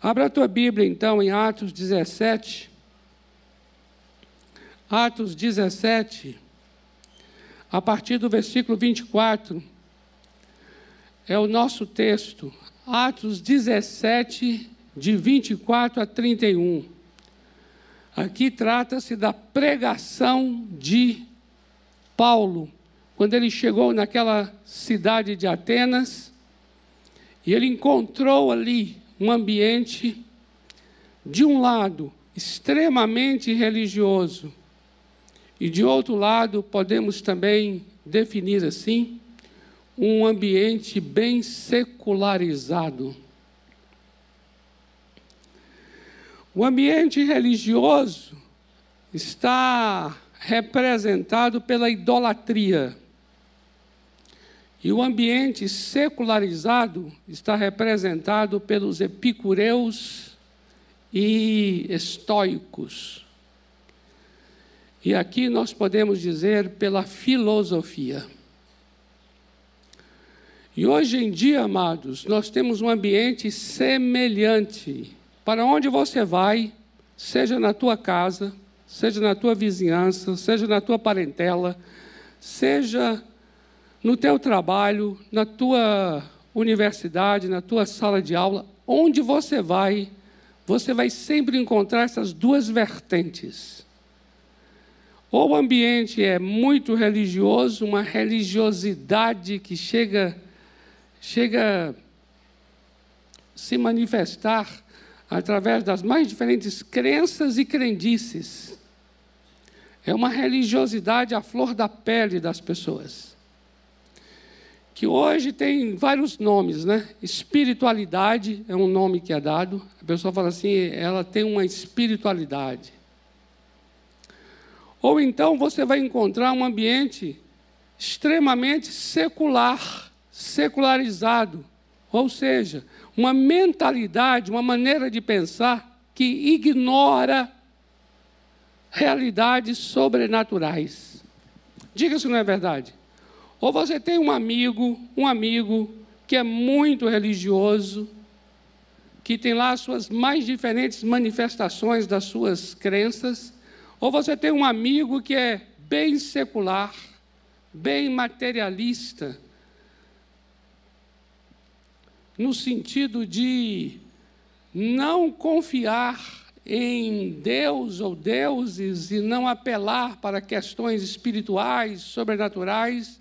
Abra a tua Bíblia, então, em Atos 17. Atos 17, a partir do versículo 24, é o nosso texto. Atos 17, de 24 a 31. Aqui trata-se da pregação de Paulo, quando ele chegou naquela cidade de Atenas, e ele encontrou ali um ambiente, de um lado, extremamente religioso, e de outro lado, podemos também definir assim, um ambiente bem secularizado. O ambiente religioso está representado pela idolatria. E o ambiente secularizado está representado pelos epicureus e estoicos. E aqui nós podemos dizer pela filosofia. E hoje em dia, amados, nós temos um ambiente semelhante. Para onde você vai, seja na tua casa, seja na tua vizinhança, seja na tua parentela, seja no teu trabalho, na tua universidade, na tua sala de aula, onde você vai, você vai sempre encontrar essas duas vertentes. Ou o ambiente é muito religioso, uma religiosidade que chega chega se manifestar através das mais diferentes crenças e crendices. É uma religiosidade à flor da pele das pessoas que hoje tem vários nomes, né? Espiritualidade é um nome que é dado. A pessoa fala assim, ela tem uma espiritualidade. Ou então você vai encontrar um ambiente extremamente secular, secularizado, ou seja, uma mentalidade, uma maneira de pensar que ignora realidades sobrenaturais. Diga se não é verdade. Ou você tem um amigo, um amigo que é muito religioso, que tem lá as suas mais diferentes manifestações das suas crenças, ou você tem um amigo que é bem secular, bem materialista, no sentido de não confiar em Deus ou deuses e não apelar para questões espirituais, sobrenaturais,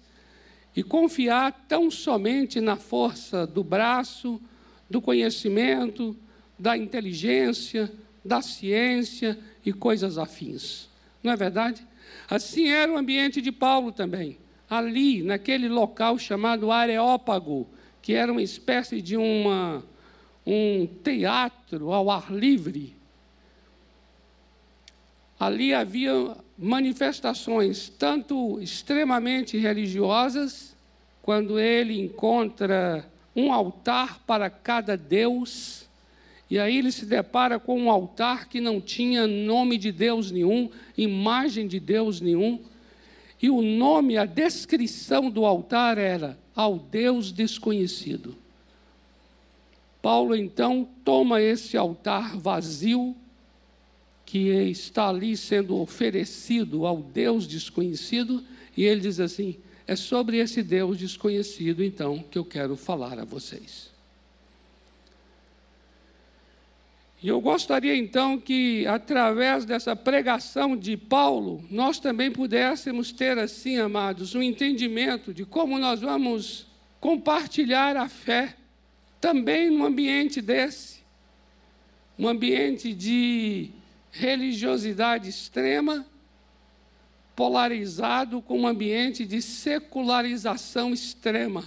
e confiar tão somente na força do braço, do conhecimento, da inteligência, da ciência e coisas afins. Não é verdade? Assim era o ambiente de Paulo também. Ali, naquele local chamado Areópago, que era uma espécie de uma, um teatro ao ar livre. Ali havia manifestações tanto extremamente religiosas, quando ele encontra um altar para cada deus, e aí ele se depara com um altar que não tinha nome de Deus nenhum, imagem de Deus nenhum, e o nome, a descrição do altar era ao Deus desconhecido. Paulo então toma esse altar vazio que está ali sendo oferecido ao Deus desconhecido, e ele diz assim: é sobre esse Deus desconhecido, então, que eu quero falar a vocês. E eu gostaria então que, através dessa pregação de Paulo, nós também pudéssemos ter, assim, amados, um entendimento de como nós vamos compartilhar a fé também num ambiente desse um ambiente de religiosidade extrema, polarizado com um ambiente de secularização extrema.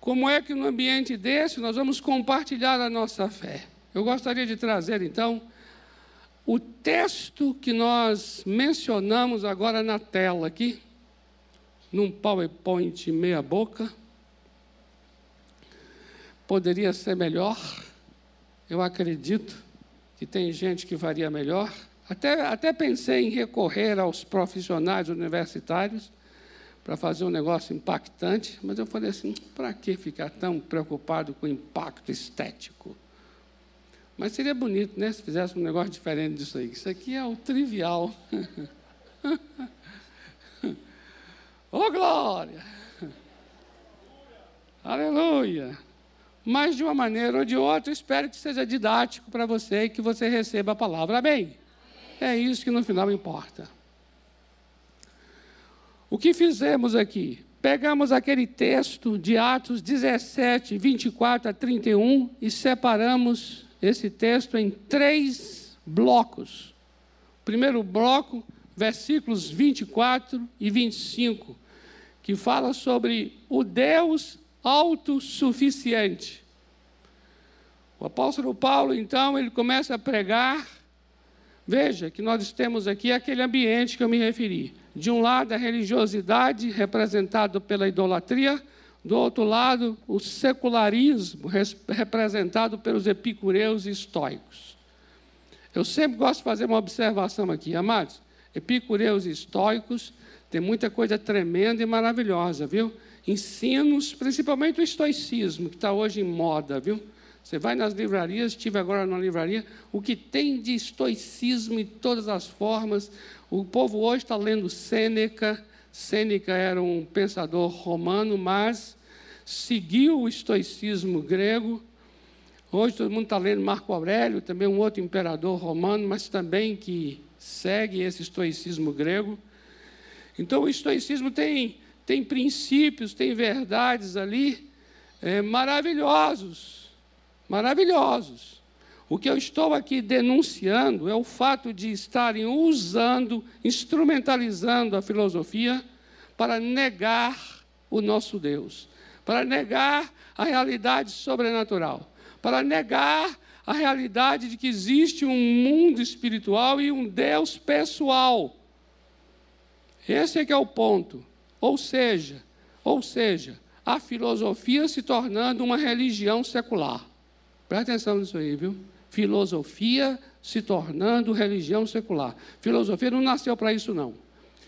Como é que no ambiente desse nós vamos compartilhar a nossa fé? Eu gostaria de trazer então o texto que nós mencionamos agora na tela aqui, num PowerPoint meia boca. Poderia ser melhor, eu acredito que tem gente que faria melhor. Até, até pensei em recorrer aos profissionais universitários para fazer um negócio impactante, mas eu falei assim: para que ficar tão preocupado com impacto estético? Mas seria bonito, né, se fizesse um negócio diferente disso aí. Isso aqui é o trivial. Ô oh, glória! Aleluia! Mas de uma maneira ou de outra, espero que seja didático para você e que você receba a palavra. Amém? É isso que no final importa. O que fizemos aqui? Pegamos aquele texto de Atos 17, 24 a 31 e separamos esse texto em três blocos. Primeiro bloco, versículos 24 e 25, que fala sobre o Deus autossuficiente. O apóstolo Paulo, então, ele começa a pregar. Veja que nós temos aqui aquele ambiente que eu me referi. De um lado, a religiosidade, representado pela idolatria, do outro lado, o secularismo, representado pelos epicureus e estoicos. Eu sempre gosto de fazer uma observação aqui, amados. Epicureus e estoicos tem muita coisa tremenda e maravilhosa, viu? Ensinos, principalmente o estoicismo, que está hoje em moda, viu? Você vai nas livrarias, estive agora na livraria, o que tem de estoicismo em todas as formas. O povo hoje está lendo Sêneca. Sêneca era um pensador romano, mas seguiu o estoicismo grego. Hoje todo mundo está lendo Marco Aurélio, também um outro imperador romano, mas também que segue esse estoicismo grego. Então o estoicismo tem tem princípios, tem verdades ali é, maravilhosos, maravilhosos. O que eu estou aqui denunciando é o fato de estarem usando, instrumentalizando a filosofia para negar o nosso Deus, para negar a realidade sobrenatural, para negar a realidade de que existe um mundo espiritual e um Deus pessoal. Esse é que é o ponto. Ou seja, ou seja, a filosofia se tornando uma religião secular. Presta atenção nisso aí, viu? Filosofia se tornando religião secular. Filosofia não nasceu para isso, não.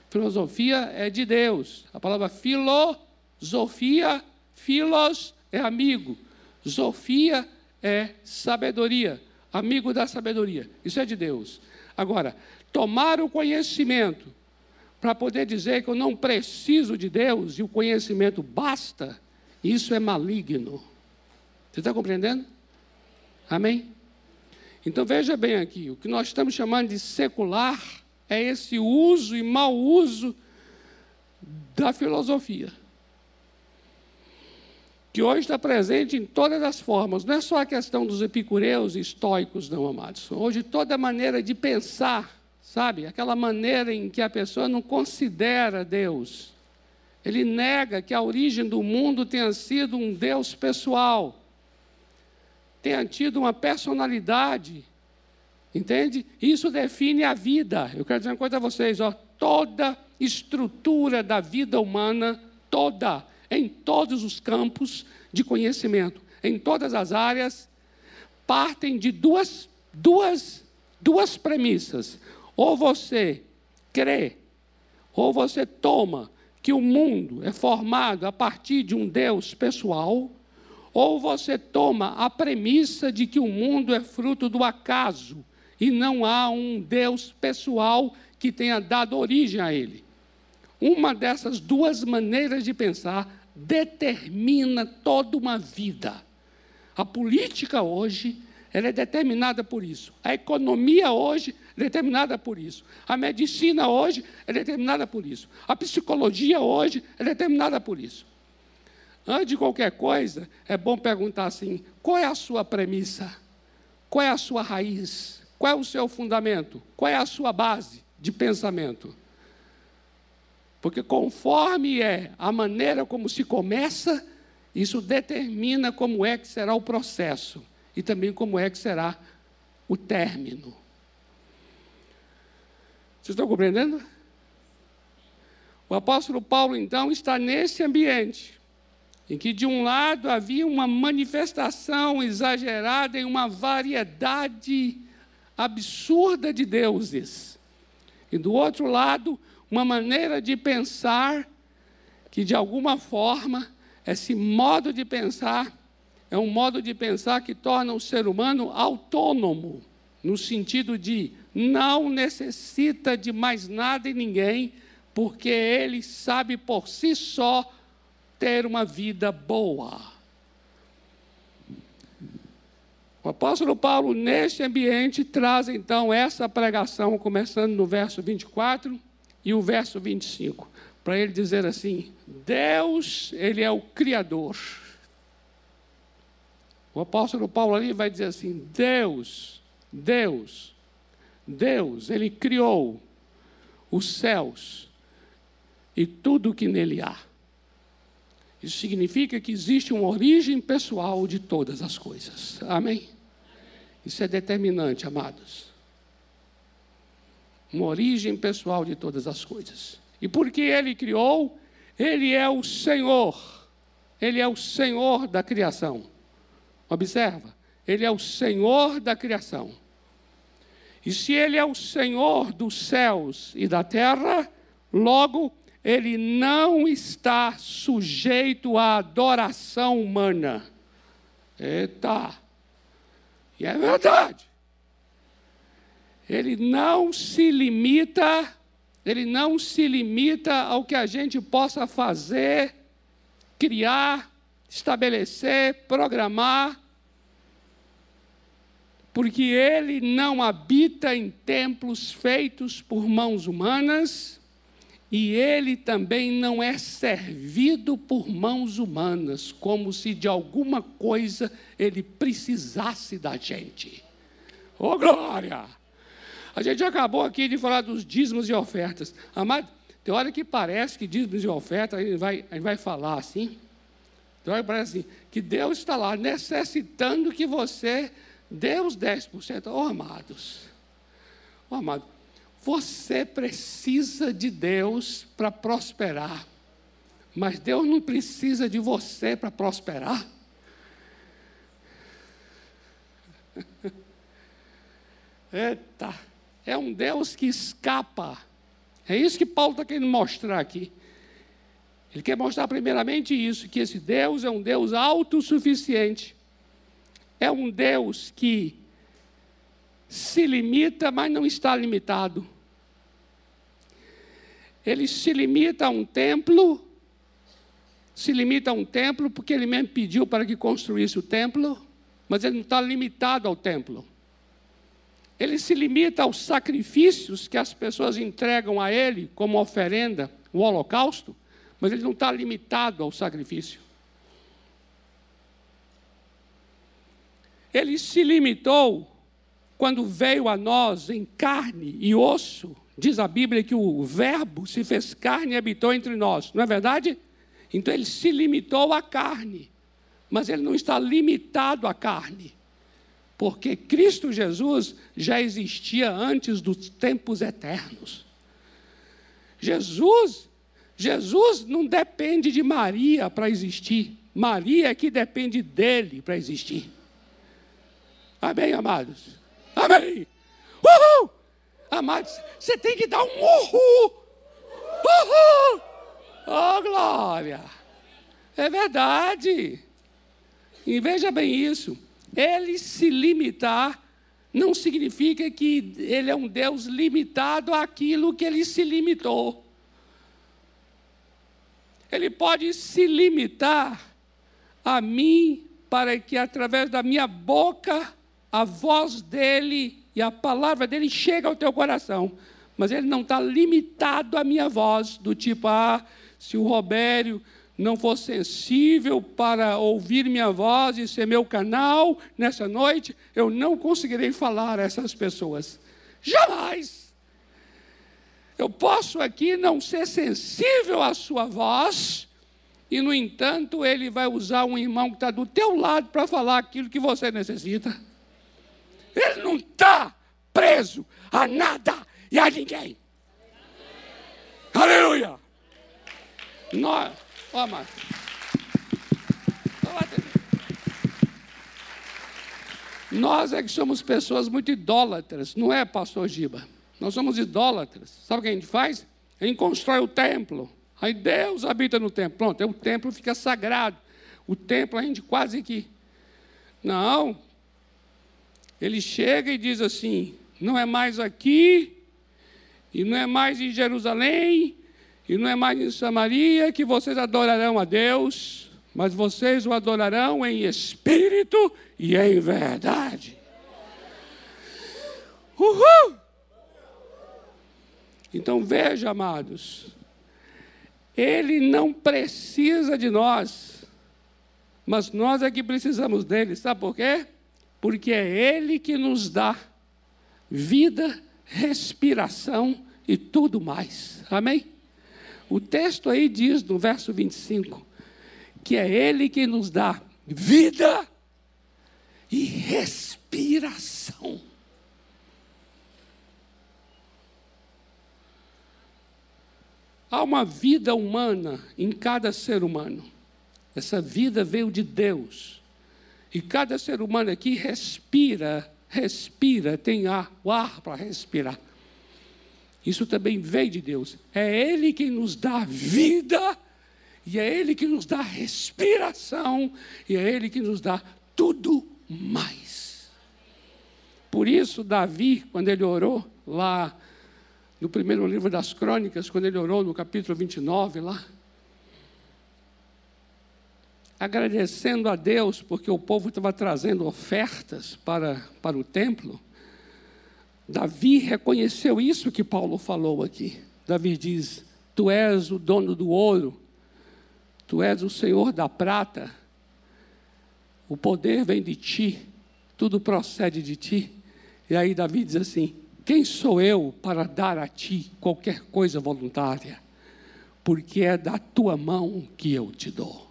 Filosofia é de Deus. A palavra filosofia, filos é amigo. Sofia é sabedoria, amigo da sabedoria. Isso é de Deus. Agora, tomar o conhecimento para poder dizer que eu não preciso de Deus e o conhecimento basta, isso é maligno. Você está compreendendo? Amém? Então veja bem aqui: o que nós estamos chamando de secular é esse uso e mau uso da filosofia. Que hoje está presente em todas as formas. Não é só a questão dos epicureus e estoicos, não, amados. Hoje toda maneira de pensar Sabe? Aquela maneira em que a pessoa não considera Deus. Ele nega que a origem do mundo tenha sido um Deus pessoal, tenha tido uma personalidade. Entende? Isso define a vida. Eu quero dizer uma coisa a vocês: ó, toda estrutura da vida humana, toda, em todos os campos de conhecimento, em todas as áreas, partem de duas, duas, duas premissas. Ou você crê, ou você toma que o mundo é formado a partir de um Deus pessoal, ou você toma a premissa de que o mundo é fruto do acaso e não há um Deus pessoal que tenha dado origem a ele. Uma dessas duas maneiras de pensar determina toda uma vida. A política hoje ela é determinada por isso. A economia hoje é determinada por isso. A medicina hoje é determinada por isso. A psicologia hoje é determinada por isso. Antes de qualquer coisa, é bom perguntar assim: qual é a sua premissa? Qual é a sua raiz? Qual é o seu fundamento? Qual é a sua base de pensamento? Porque conforme é a maneira como se começa, isso determina como é que será o processo e também como é que será o término. Vocês estão compreendendo? O apóstolo Paulo, então, está nesse ambiente, em que, de um lado, havia uma manifestação exagerada em uma variedade absurda de deuses, e do outro lado, uma maneira de pensar que de alguma forma esse modo de pensar é um modo de pensar que torna o ser humano autônomo, no sentido de não necessita de mais nada e ninguém, porque ele sabe por si só ter uma vida boa. O apóstolo Paulo, neste ambiente, traz então essa pregação, começando no verso 24 e o verso 25, para ele dizer assim: Deus, Ele é o Criador. O apóstolo Paulo ali vai dizer assim: Deus, Deus, Deus, Ele criou os céus e tudo o que nele há. Isso significa que existe uma origem pessoal de todas as coisas. Amém? Isso é determinante, amados. Uma origem pessoal de todas as coisas. E porque Ele criou, Ele é o Senhor. Ele é o Senhor da criação. Observa, Ele é o Senhor da criação. E se Ele é o Senhor dos céus e da terra, logo ele não está sujeito à adoração humana. Eita! E é verdade. Ele não se limita, ele não se limita ao que a gente possa fazer, criar, estabelecer, programar, porque ele não habita em templos feitos por mãos humanas e ele também não é servido por mãos humanas, como se de alguma coisa ele precisasse da gente. Ô oh, glória! A gente acabou aqui de falar dos dízimos e ofertas. Amado, tem hora que parece que dízimos e ofertas, a gente vai, a gente vai falar assim. Que parece assim, que Deus está lá necessitando que você dê os 10%. Ô oh, amados, oh, amados, você precisa de Deus para prosperar, mas Deus não precisa de você para prosperar. Eita, é um Deus que escapa. É isso que Paulo está querendo mostrar aqui. Ele quer mostrar primeiramente isso, que esse Deus é um Deus autossuficiente. É um Deus que se limita, mas não está limitado ele se limita a um templo, se limita a um templo porque ele mesmo pediu para que construísse o templo, mas ele não está limitado ao templo. Ele se limita aos sacrifícios que as pessoas entregam a ele como oferenda, o holocausto, mas ele não está limitado ao sacrifício. Ele se limitou quando veio a nós em carne e osso Diz a Bíblia que o Verbo se fez carne e habitou entre nós, não é verdade? Então ele se limitou à carne, mas ele não está limitado à carne, porque Cristo Jesus já existia antes dos tempos eternos. Jesus, Jesus não depende de Maria para existir, Maria é que depende dele para existir. Amém, amados? Amém. Uhul! Amados, você tem que dar um uhul. Uhul. Oh, glória. É verdade. E veja bem isso. Ele se limitar não significa que ele é um Deus limitado àquilo que ele se limitou. Ele pode se limitar a mim para que através da minha boca a voz dele e a palavra dele chega ao teu coração. Mas ele não está limitado à minha voz, do tipo, ah, se o Robério não for sensível para ouvir minha voz e ser meu canal nessa noite, eu não conseguirei falar a essas pessoas. Jamais! Eu posso aqui não ser sensível à sua voz, e, no entanto, ele vai usar um irmão que está do teu lado para falar aquilo que você necessita. Ele não está preso a nada e a ninguém. Aleluia! Nós, ó, Marcos. Nós é que somos pessoas muito idólatras, não é, pastor Giba? Nós somos idólatras. Sabe o que a gente faz? A gente constrói o templo. Aí Deus habita no templo. Pronto, aí o templo fica sagrado. O templo a gente quase que. Não. Ele chega e diz assim: não é mais aqui, e não é mais em Jerusalém, e não é mais em Samaria que vocês adorarão a Deus, mas vocês o adorarão em espírito e em verdade. Uhul! Então veja, amados, ele não precisa de nós, mas nós é que precisamos dele. Sabe por quê? Porque é ele que nos dá vida, respiração e tudo mais. Amém? O texto aí diz no verso 25 que é ele que nos dá vida e respiração. Há uma vida humana em cada ser humano. Essa vida veio de Deus. E cada ser humano aqui respira, respira, tem ar, o ar para respirar. Isso também veio de Deus. É Ele que nos dá vida, e é Ele que nos dá respiração, e é Ele que nos dá tudo mais. Por isso, Davi, quando ele orou lá no primeiro livro das crônicas, quando ele orou no capítulo 29 lá, agradecendo a Deus porque o povo estava trazendo ofertas para, para o templo, Davi reconheceu isso que Paulo falou aqui. Davi diz: Tu és o dono do ouro, tu és o senhor da prata, o poder vem de ti, tudo procede de ti. E aí Davi diz assim: quem sou eu para dar a ti qualquer coisa voluntária? Porque é da tua mão que eu te dou.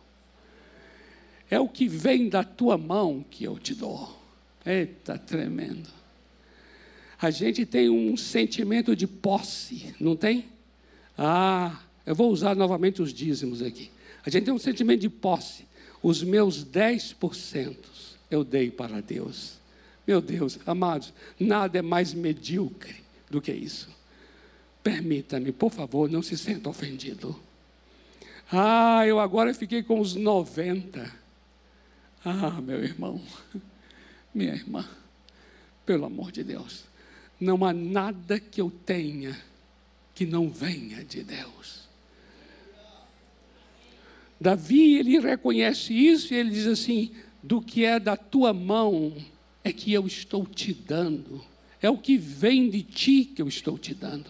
É o que vem da tua mão que eu te dou. Eita, tremendo. A gente tem um sentimento de posse, não tem? Ah, eu vou usar novamente os dízimos aqui. A gente tem um sentimento de posse. Os meus 10% eu dei para Deus. Meu Deus, amados, nada é mais medíocre do que isso. Permita-me, por favor, não se sinta ofendido. Ah, eu agora fiquei com os 90. Ah, meu irmão, minha irmã, pelo amor de Deus, não há nada que eu tenha que não venha de Deus. Davi, ele reconhece isso e ele diz assim: do que é da tua mão, é que eu estou te dando, é o que vem de ti que eu estou te dando.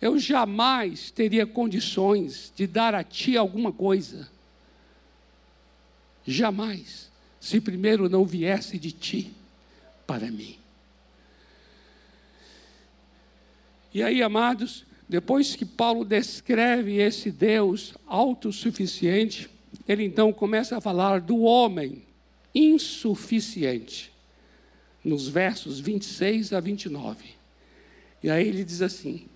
Eu jamais teria condições de dar a ti alguma coisa, jamais, se primeiro não viesse de ti para mim. E aí, amados, depois que Paulo descreve esse Deus autossuficiente, ele então começa a falar do homem insuficiente, nos versos 26 a 29. E aí ele diz assim: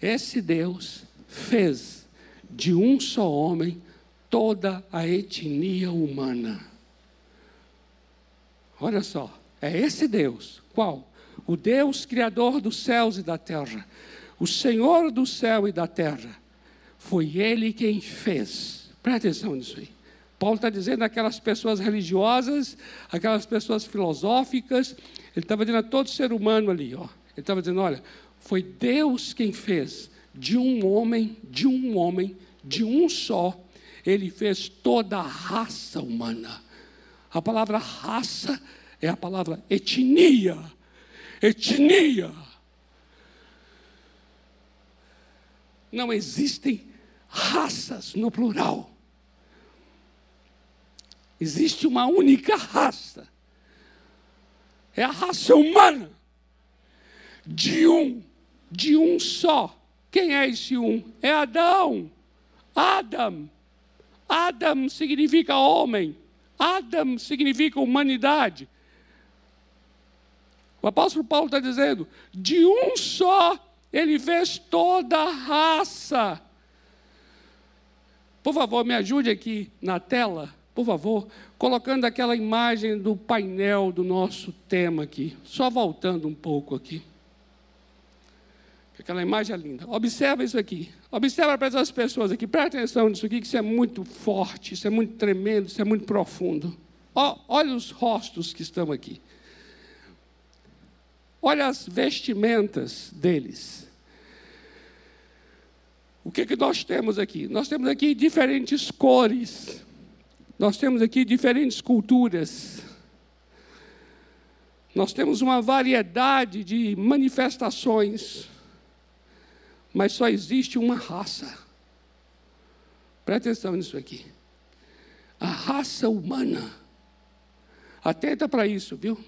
Esse Deus fez de um só homem toda a etnia humana. Olha só, é esse Deus. Qual? O Deus criador dos céus e da terra, o Senhor do céu e da terra. Foi Ele quem fez. Presta atenção nisso aí. Paulo está dizendo aquelas pessoas religiosas, aquelas pessoas filosóficas, ele estava dizendo a todo ser humano ali, ó. Ele estava dizendo, olha, foi Deus quem fez de um homem, de um homem, de um só, ele fez toda a raça humana. A palavra raça é a palavra etnia. Etnia. Não existem raças no plural. Existe uma única raça. É a raça humana. De um, de um só. Quem é esse um? É Adão. Adam. Adam significa homem. Adam significa humanidade. O apóstolo Paulo está dizendo: de um só ele fez toda a raça. Por favor, me ajude aqui na tela por favor, colocando aquela imagem do painel do nosso tema aqui, só voltando um pouco aqui. Aquela imagem é linda. Observa isso aqui. Observa para essas pessoas aqui. Presta atenção nisso aqui, que isso é muito forte, isso é muito tremendo, isso é muito profundo. olha os rostos que estão aqui. Olha as vestimentas deles. O que, que nós temos aqui? Nós temos aqui diferentes cores. Nós temos aqui diferentes culturas. Nós temos uma variedade de manifestações mas só existe uma raça. Presta atenção nisso aqui. A raça humana. Atenta para isso, viu?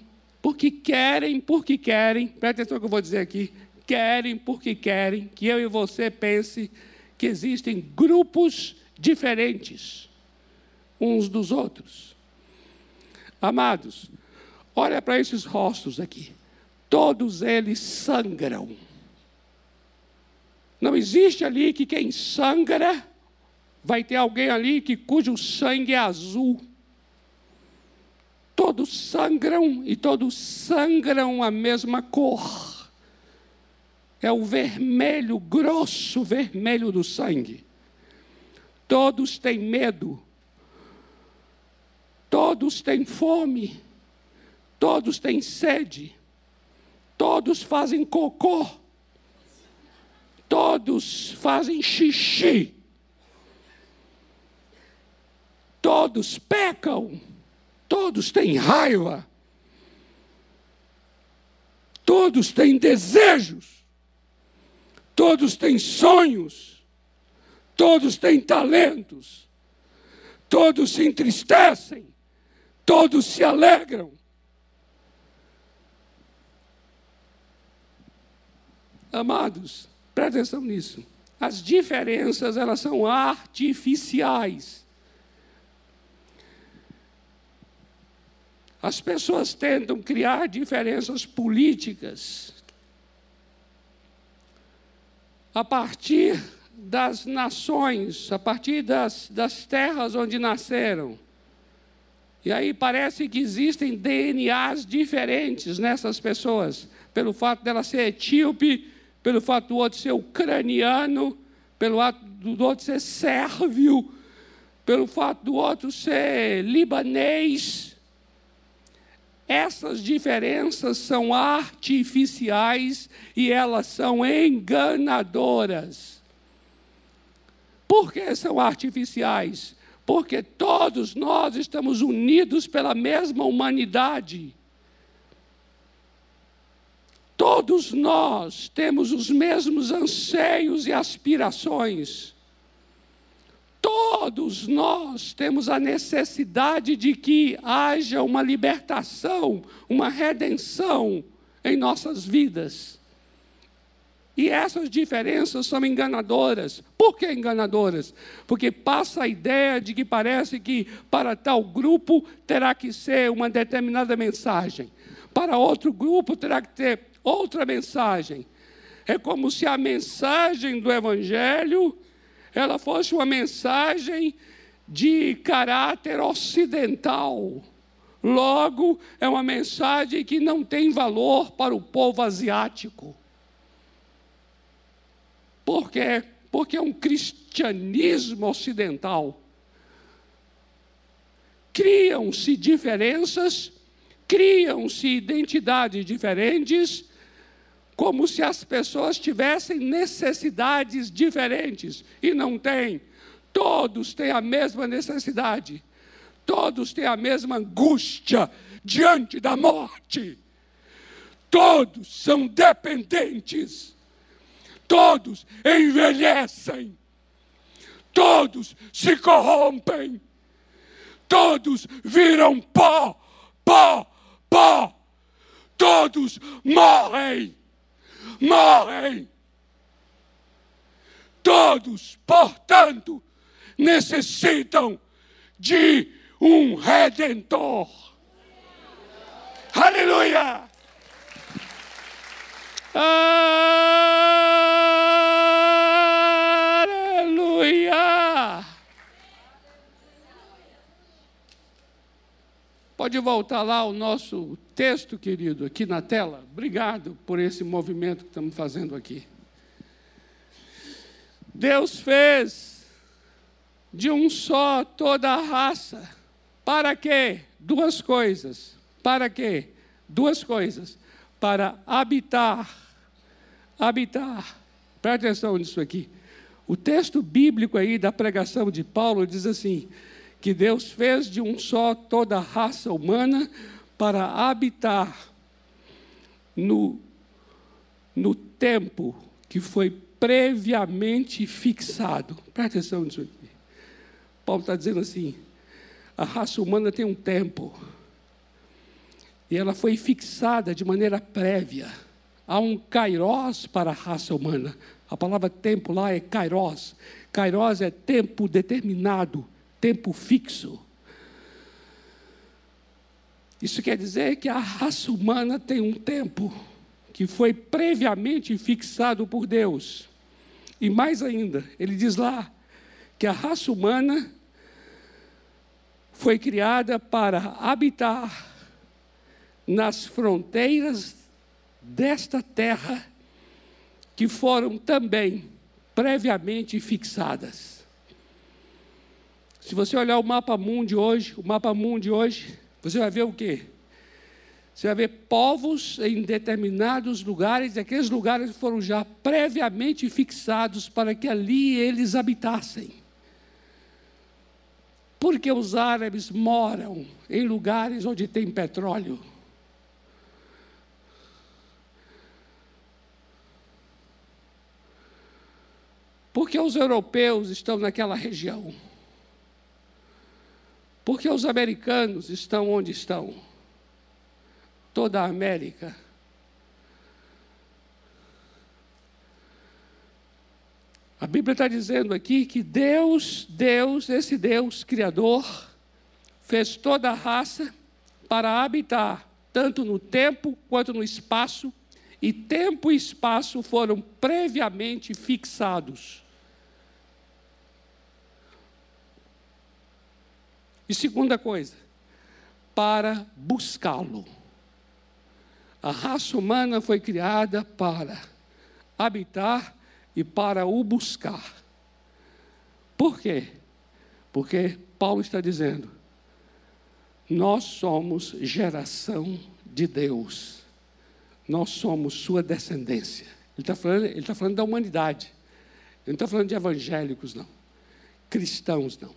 Porque querem, porque querem, presta atenção no que eu vou dizer aqui. Querem, porque querem que eu e você pense que existem grupos diferentes uns dos outros. Amados, olha para esses rostos aqui. Todos eles sangram. Não existe ali que quem sangra vai ter alguém ali que cujo sangue é azul. Todos sangram e todos sangram a mesma cor. É o vermelho, grosso vermelho do sangue. Todos têm medo. Todos têm fome. Todos têm sede. Todos fazem cocô. Todos fazem xixi, todos pecam, todos têm raiva, todos têm desejos, todos têm sonhos, todos têm talentos, todos se entristecem, todos se alegram. Amados, Presta atenção nisso. As diferenças, elas são artificiais. As pessoas tentam criar diferenças políticas a partir das nações, a partir das, das terras onde nasceram. E aí parece que existem DNAs diferentes nessas pessoas, pelo fato dela ser etíope pelo fato do outro ser ucraniano, pelo fato do outro ser sérvio, pelo fato do outro ser libanês. Essas diferenças são artificiais e elas são enganadoras. Por que são artificiais? Porque todos nós estamos unidos pela mesma humanidade. Todos nós temos os mesmos anseios e aspirações. Todos nós temos a necessidade de que haja uma libertação, uma redenção em nossas vidas. E essas diferenças são enganadoras. Por que enganadoras? Porque passa a ideia de que parece que para tal grupo terá que ser uma determinada mensagem, para outro grupo terá que ter outra mensagem. É como se a mensagem do Evangelho ela fosse uma mensagem de caráter ocidental. Logo, é uma mensagem que não tem valor para o povo asiático. Por quê? Porque é um cristianismo ocidental. Criam-se diferenças, criam-se identidades diferentes, como se as pessoas tivessem necessidades diferentes e não têm. Todos têm a mesma necessidade, todos têm a mesma angústia diante da morte. Todos são dependentes, todos envelhecem, todos se corrompem, todos viram pó, pó, pó, todos morrem morrem. Todos, portanto, necessitam de um redentor. Aleluia! Aleluia! Pode voltar lá o nosso texto, querido, aqui na tela. Obrigado por esse movimento que estamos fazendo aqui. Deus fez de um só toda a raça. Para quê? Duas coisas. Para quê? Duas coisas. Para habitar. Habitar. Presta atenção nisso aqui. O texto bíblico aí da pregação de Paulo diz assim: que Deus fez de um só toda a raça humana para habitar no, no tempo que foi previamente fixado. Presta atenção nisso aqui. Paulo está dizendo assim: a raça humana tem um tempo. E ela foi fixada de maneira prévia. Há um kairós para a raça humana. A palavra tempo lá é kairós. Kairós é tempo determinado, tempo fixo. Isso quer dizer que a raça humana tem um tempo que foi previamente fixado por Deus. E mais ainda, ele diz lá que a raça humana foi criada para habitar nas fronteiras desta terra que foram também previamente fixadas. Se você olhar o mapa mundo hoje, o mapa mundo hoje, você vai ver o quê? Você vai ver povos em determinados lugares, e aqueles lugares foram já previamente fixados para que ali eles habitassem. Porque os árabes moram em lugares onde tem petróleo. Porque os europeus estão naquela região? Porque os americanos estão onde estão? Toda a América. A Bíblia está dizendo aqui que Deus, Deus, esse Deus Criador, fez toda a raça para habitar, tanto no tempo quanto no espaço, e tempo e espaço foram previamente fixados. E segunda coisa, para buscá-lo. A raça humana foi criada para habitar e para o buscar. Por quê? Porque Paulo está dizendo: nós somos geração de Deus nós somos sua descendência. Ele está falando, ele tá falando da humanidade. Ele não está falando de evangélicos, não. Cristãos, não.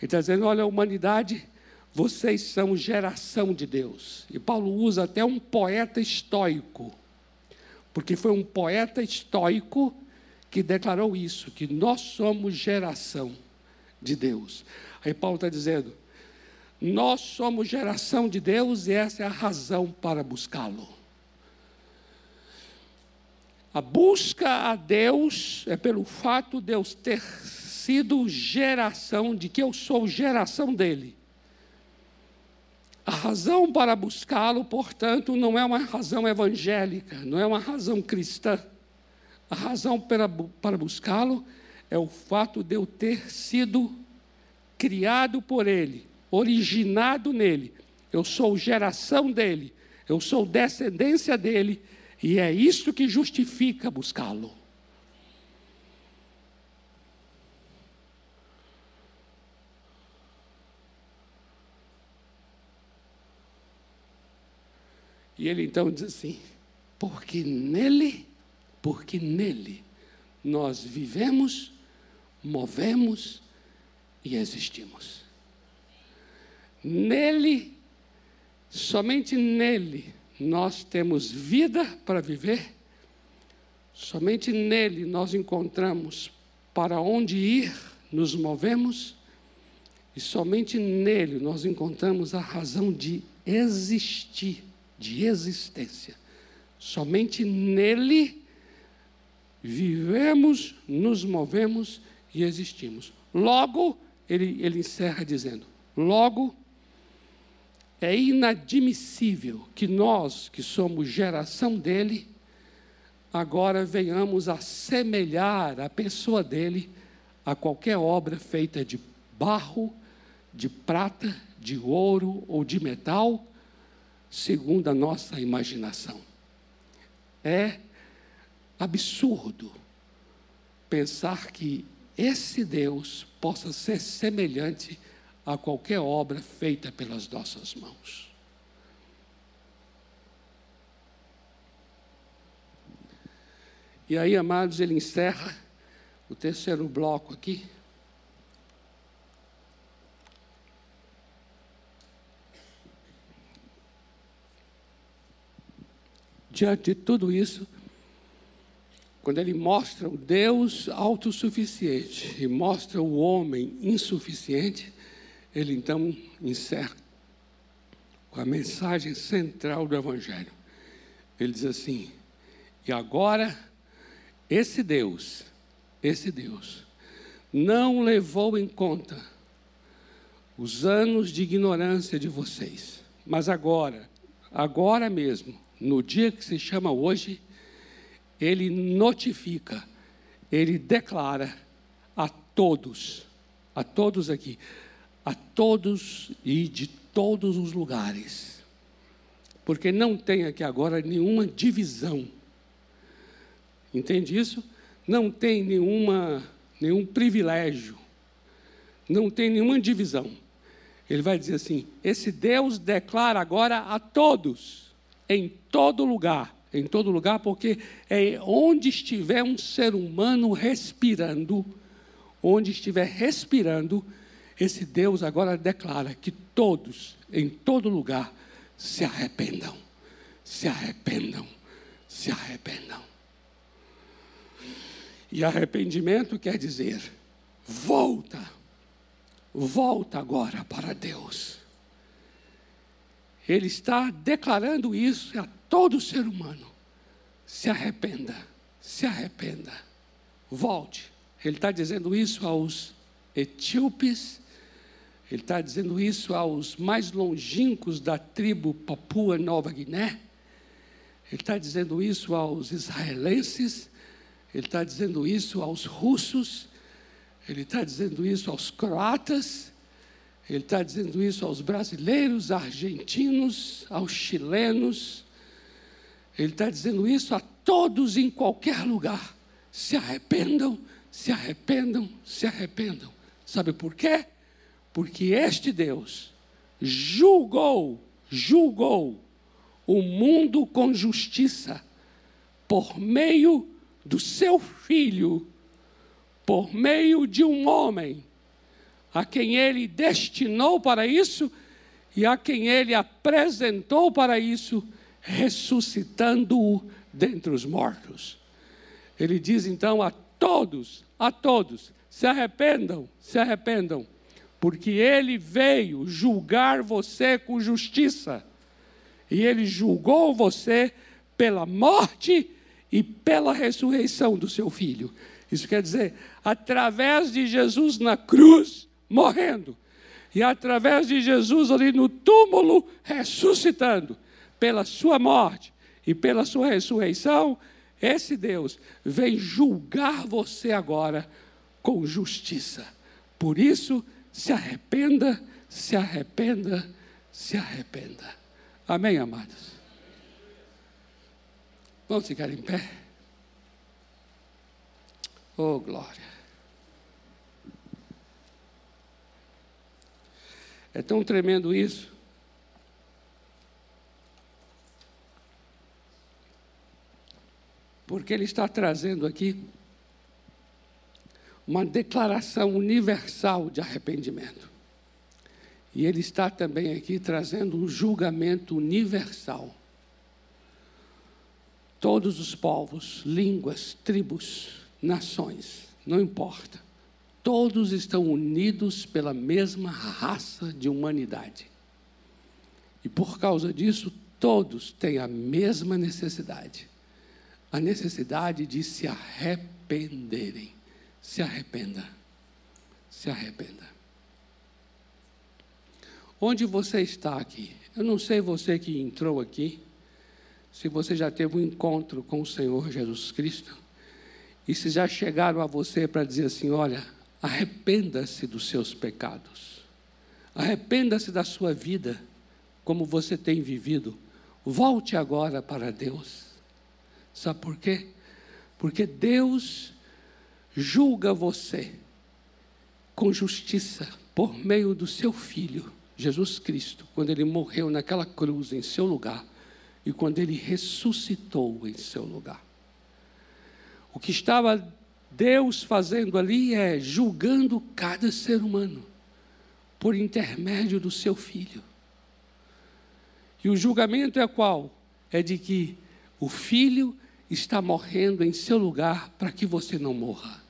Ele está dizendo: olha, a humanidade, vocês são geração de Deus. E Paulo usa até um poeta estoico, porque foi um poeta estoico que declarou isso, que nós somos geração de Deus. Aí Paulo está dizendo: nós somos geração de Deus e essa é a razão para buscá-lo. A busca a Deus é pelo fato de Deus ter sido geração, de que eu sou geração dele. A razão para buscá-lo, portanto, não é uma razão evangélica, não é uma razão cristã. A razão para, para buscá-lo é o fato de eu ter sido criado por ele, originado nele. Eu sou geração dele, eu sou descendência dele e é isso que justifica buscá-lo. E ele então diz assim: porque nele, porque nele nós vivemos, movemos e existimos. Nele, somente nele, nós temos vida para viver, somente nele nós encontramos para onde ir, nos movemos, e somente nele nós encontramos a razão de existir, de existência. Somente nele vivemos, nos movemos e existimos. Logo, ele, ele encerra dizendo: logo é inadmissível que nós, que somos geração dele, agora venhamos a semelhar a pessoa dele a qualquer obra feita de barro, de prata, de ouro ou de metal, segundo a nossa imaginação. É absurdo pensar que esse Deus possa ser semelhante a qualquer obra feita pelas nossas mãos. E aí, amados, ele encerra o terceiro bloco aqui. Diante de tudo isso, quando ele mostra o Deus autossuficiente e mostra o homem insuficiente, ele então encerra com a mensagem central do Evangelho. Ele diz assim: e agora, esse Deus, esse Deus, não levou em conta os anos de ignorância de vocês, mas agora, agora mesmo, no dia que se chama hoje, ele notifica, ele declara a todos, a todos aqui, a todos e de todos os lugares. Porque não tem aqui agora nenhuma divisão. Entende isso? Não tem nenhuma, nenhum privilégio. Não tem nenhuma divisão. Ele vai dizer assim: esse Deus declara agora a todos, em todo lugar, em todo lugar, porque é onde estiver um ser humano respirando, onde estiver respirando, esse Deus agora declara que todos, em todo lugar, se arrependam, se arrependam, se arrependam. E arrependimento quer dizer, volta, volta agora para Deus. Ele está declarando isso a todo ser humano. Se arrependa, se arrependa, volte. Ele está dizendo isso aos etíopes, ele está dizendo isso aos mais longínquos da tribo Papua Nova Guiné, ele está dizendo isso aos israelenses, ele está dizendo isso aos russos, ele está dizendo isso aos croatas, ele está dizendo isso aos brasileiros, argentinos, aos chilenos, ele está dizendo isso a todos em qualquer lugar. Se arrependam, se arrependam, se arrependam. Sabe por quê? Porque este Deus julgou, julgou o mundo com justiça por meio do seu filho, por meio de um homem, a quem ele destinou para isso e a quem ele apresentou para isso ressuscitando-o dentre os mortos. Ele diz então a todos, a todos, se arrependam, se arrependam, porque ele veio julgar você com justiça. E ele julgou você pela morte e pela ressurreição do seu filho. Isso quer dizer, através de Jesus na cruz, morrendo, e através de Jesus ali no túmulo, ressuscitando pela sua morte e pela sua ressurreição, esse Deus vem julgar você agora com justiça. Por isso, se arrependa, se arrependa, se arrependa. Amém, amados? Vamos ficar em pé? Oh, glória. É tão tremendo isso. porque ele está trazendo aqui uma declaração universal de arrependimento. E ele está também aqui trazendo um julgamento universal. Todos os povos, línguas, tribos, nações, não importa. Todos estão unidos pela mesma raça de humanidade. E por causa disso, todos têm a mesma necessidade a necessidade de se arrependerem. Se arrependa. Se arrependa. Onde você está aqui? Eu não sei você que entrou aqui, se você já teve um encontro com o Senhor Jesus Cristo, e se já chegaram a você para dizer assim: olha, arrependa-se dos seus pecados, arrependa-se da sua vida, como você tem vivido, volte agora para Deus. Sabe por quê? Porque Deus julga você com justiça por meio do seu filho, Jesus Cristo, quando ele morreu naquela cruz em seu lugar e quando ele ressuscitou em seu lugar. O que estava Deus fazendo ali é julgando cada ser humano por intermédio do seu filho. E o julgamento é qual? É de que o filho está morrendo em seu lugar para que você não morra.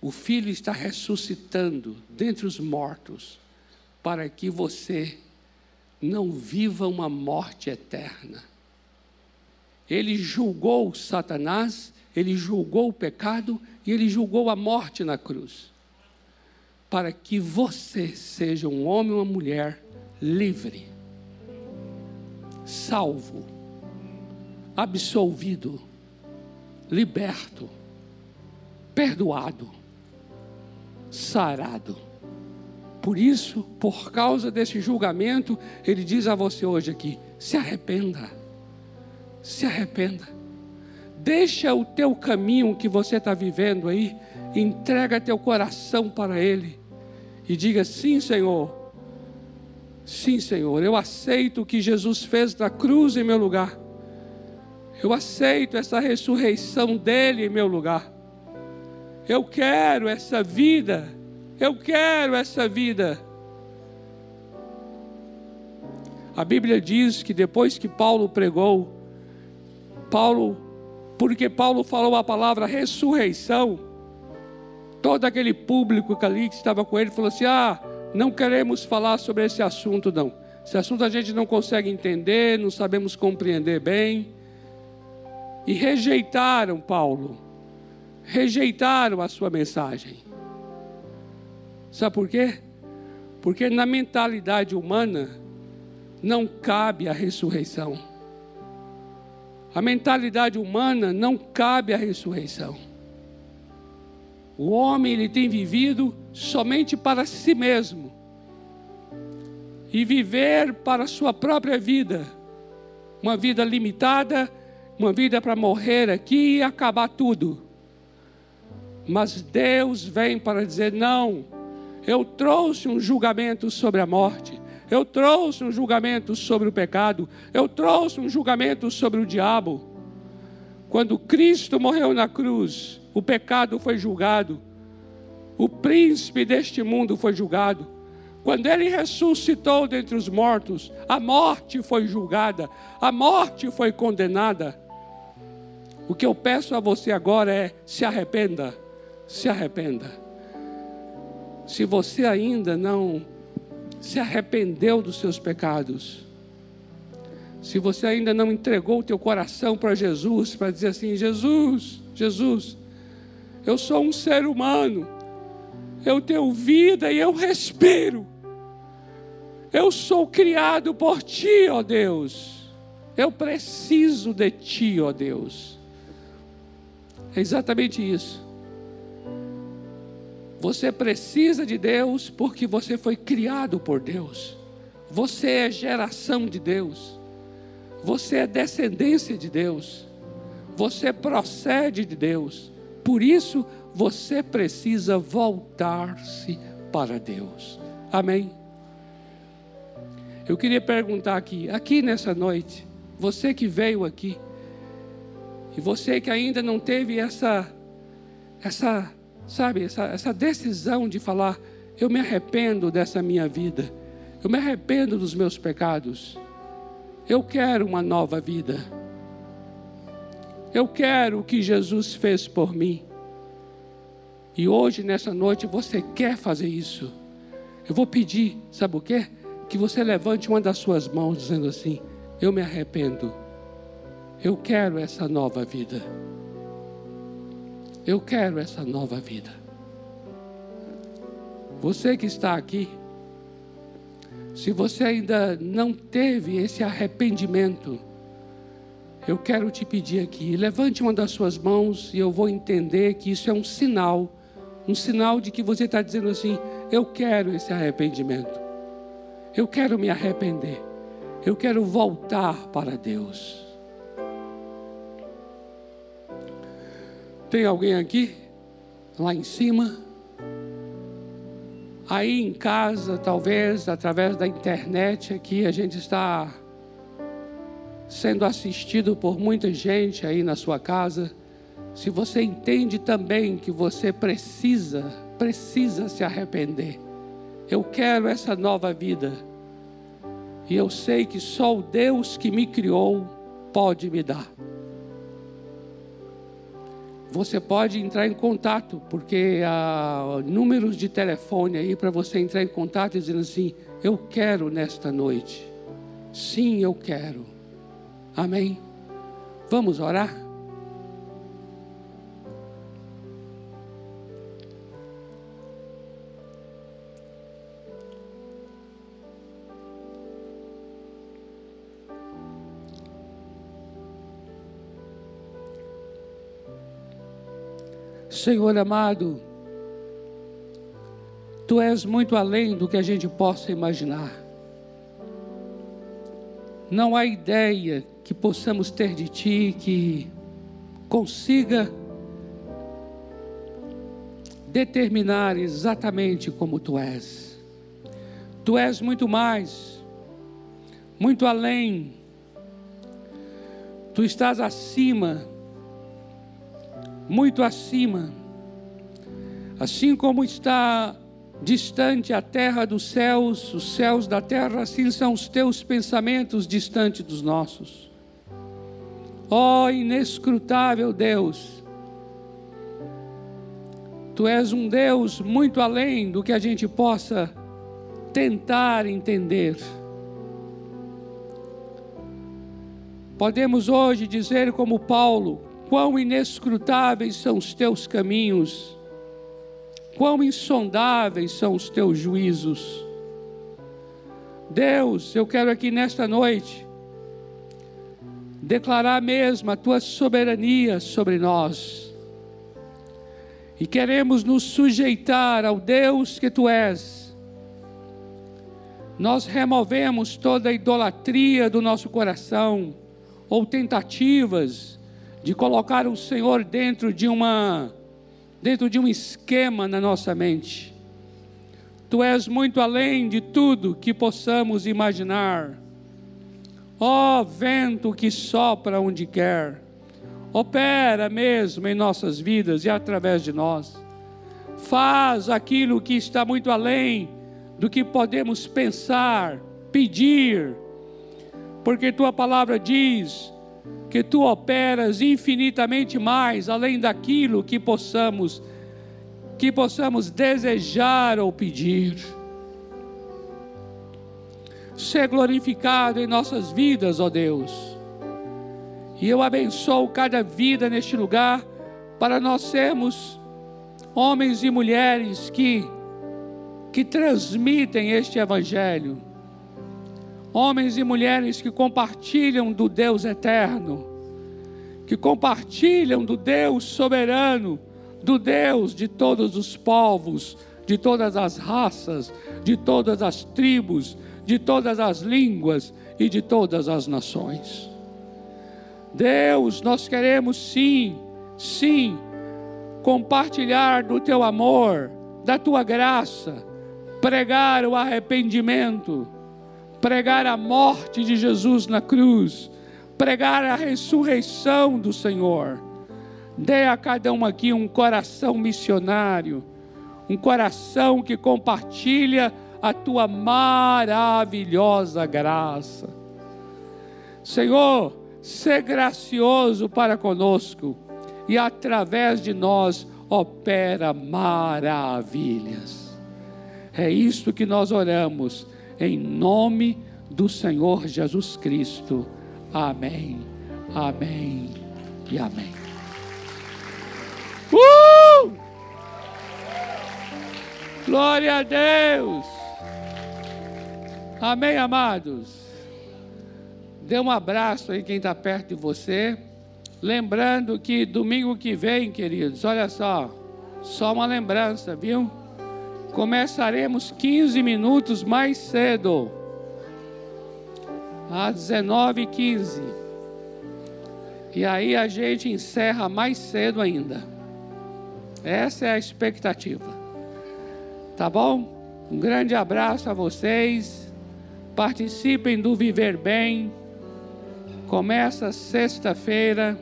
O filho está ressuscitando dentre os mortos para que você não viva uma morte eterna. Ele julgou Satanás, ele julgou o pecado e ele julgou a morte na cruz. Para que você seja um homem ou uma mulher livre, salvo, absolvido, liberto, perdoado, sarado. Por isso, por causa desse julgamento, ele diz a você hoje aqui: se arrependa se arrependa. Deixa o teu caminho que você está vivendo aí, entrega teu coração para Ele e diga: sim, Senhor. Sim, Senhor, eu aceito o que Jesus fez na cruz em meu lugar. Eu aceito essa ressurreição dele em meu lugar. Eu quero essa vida. Eu quero essa vida. A Bíblia diz que depois que Paulo pregou, Paulo, porque Paulo falou a palavra ressurreição, todo aquele público que ali que estava com ele falou assim: ah, não queremos falar sobre esse assunto, não. Esse assunto a gente não consegue entender, não sabemos compreender bem. E rejeitaram Paulo, rejeitaram a sua mensagem. Sabe por quê? Porque na mentalidade humana não cabe a ressurreição. A mentalidade humana não cabe à ressurreição. O homem ele tem vivido somente para si mesmo e viver para a sua própria vida, uma vida limitada, uma vida para morrer aqui e acabar tudo. Mas Deus vem para dizer: não, eu trouxe um julgamento sobre a morte, eu trouxe um julgamento sobre o pecado. Eu trouxe um julgamento sobre o diabo. Quando Cristo morreu na cruz, o pecado foi julgado. O príncipe deste mundo foi julgado. Quando ele ressuscitou dentre os mortos, a morte foi julgada, a morte foi condenada. O que eu peço a você agora é: se arrependa, se arrependa. Se você ainda não se arrependeu dos seus pecados, se você ainda não entregou o teu coração para Jesus, para dizer assim: Jesus, Jesus, eu sou um ser humano, eu tenho vida e eu respiro, eu sou criado por Ti, ó Deus, eu preciso de Ti, ó Deus. É exatamente isso. Você precisa de Deus porque você foi criado por Deus. Você é geração de Deus. Você é descendência de Deus. Você procede de Deus. Por isso, você precisa voltar-se para Deus. Amém? Eu queria perguntar aqui, aqui nessa noite, você que veio aqui, e você que ainda não teve essa, essa sabe, essa, essa decisão de falar: eu me arrependo dessa minha vida, eu me arrependo dos meus pecados, eu quero uma nova vida, eu quero o que Jesus fez por mim. E hoje, nessa noite, você quer fazer isso. Eu vou pedir, sabe o quê? Que você levante uma das suas mãos, dizendo assim: Eu me arrependo, eu quero essa nova vida. Eu quero essa nova vida. Você que está aqui, se você ainda não teve esse arrependimento, eu quero te pedir aqui, levante uma das suas mãos e eu vou entender que isso é um sinal, um sinal de que você está dizendo assim: eu quero esse arrependimento, eu quero me arrepender, eu quero voltar para Deus. Tem alguém aqui? Lá em cima? Aí em casa, talvez através da internet aqui, a gente está sendo assistido por muita gente aí na sua casa. Se você entende também que você precisa, precisa se arrepender. Eu quero essa nova vida. E eu sei que só o Deus que me criou pode me dar você pode entrar em contato, porque há números de telefone aí para você entrar em contato dizendo assim: Eu quero nesta noite. Sim, eu quero. Amém. Vamos orar? Senhor amado, Tu és muito além do que a gente possa imaginar. Não há ideia que possamos ter de Ti que consiga determinar exatamente como Tu és. Tu és muito mais, muito além. Tu estás acima muito acima. Assim como está distante a terra dos céus, os céus da terra, assim são os teus pensamentos distante dos nossos. Ó oh, inescrutável Deus, Tu és um Deus muito além do que a gente possa tentar entender. Podemos hoje dizer, como Paulo, Quão inescrutáveis são os teus caminhos, quão insondáveis são os teus juízos. Deus, eu quero aqui nesta noite declarar mesmo a tua soberania sobre nós. E queremos nos sujeitar ao Deus que tu és. Nós removemos toda a idolatria do nosso coração, ou tentativas de colocar o Senhor dentro de uma dentro de um esquema na nossa mente. Tu és muito além de tudo que possamos imaginar. Ó oh, vento que sopra onde quer, opera mesmo em nossas vidas e através de nós. Faz aquilo que está muito além do que podemos pensar, pedir, porque tua palavra diz que tu operas infinitamente mais além daquilo que possamos que possamos desejar ou pedir. Ser glorificado em nossas vidas, ó Deus. E eu abençoo cada vida neste lugar para nós sermos homens e mulheres que que transmitem este evangelho homens e mulheres que compartilham do Deus eterno, que compartilham do Deus soberano, do Deus de todos os povos, de todas as raças, de todas as tribos, de todas as línguas e de todas as nações. Deus, nós queremos sim, sim, compartilhar do teu amor, da tua graça, pregar o arrependimento pregar a morte de Jesus na cruz, pregar a ressurreição do Senhor. Dê a cada um aqui um coração missionário, um coração que compartilha a tua maravilhosa graça. Senhor, ser gracioso para conosco e através de nós opera maravilhas. É isto que nós oramos em nome do Senhor Jesus Cristo. Amém, amém e amém. Uh! Glória a Deus. Amém, amados. Dê um abraço aí quem está perto de você. Lembrando que domingo que vem, queridos, olha só, só uma lembrança, viu? Começaremos 15 minutos mais cedo, às 19h15. E aí a gente encerra mais cedo ainda. Essa é a expectativa. Tá bom? Um grande abraço a vocês. Participem do Viver Bem. Começa sexta-feira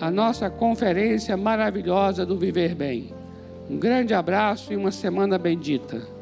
a nossa conferência maravilhosa do Viver Bem. Um grande abraço e uma semana bendita.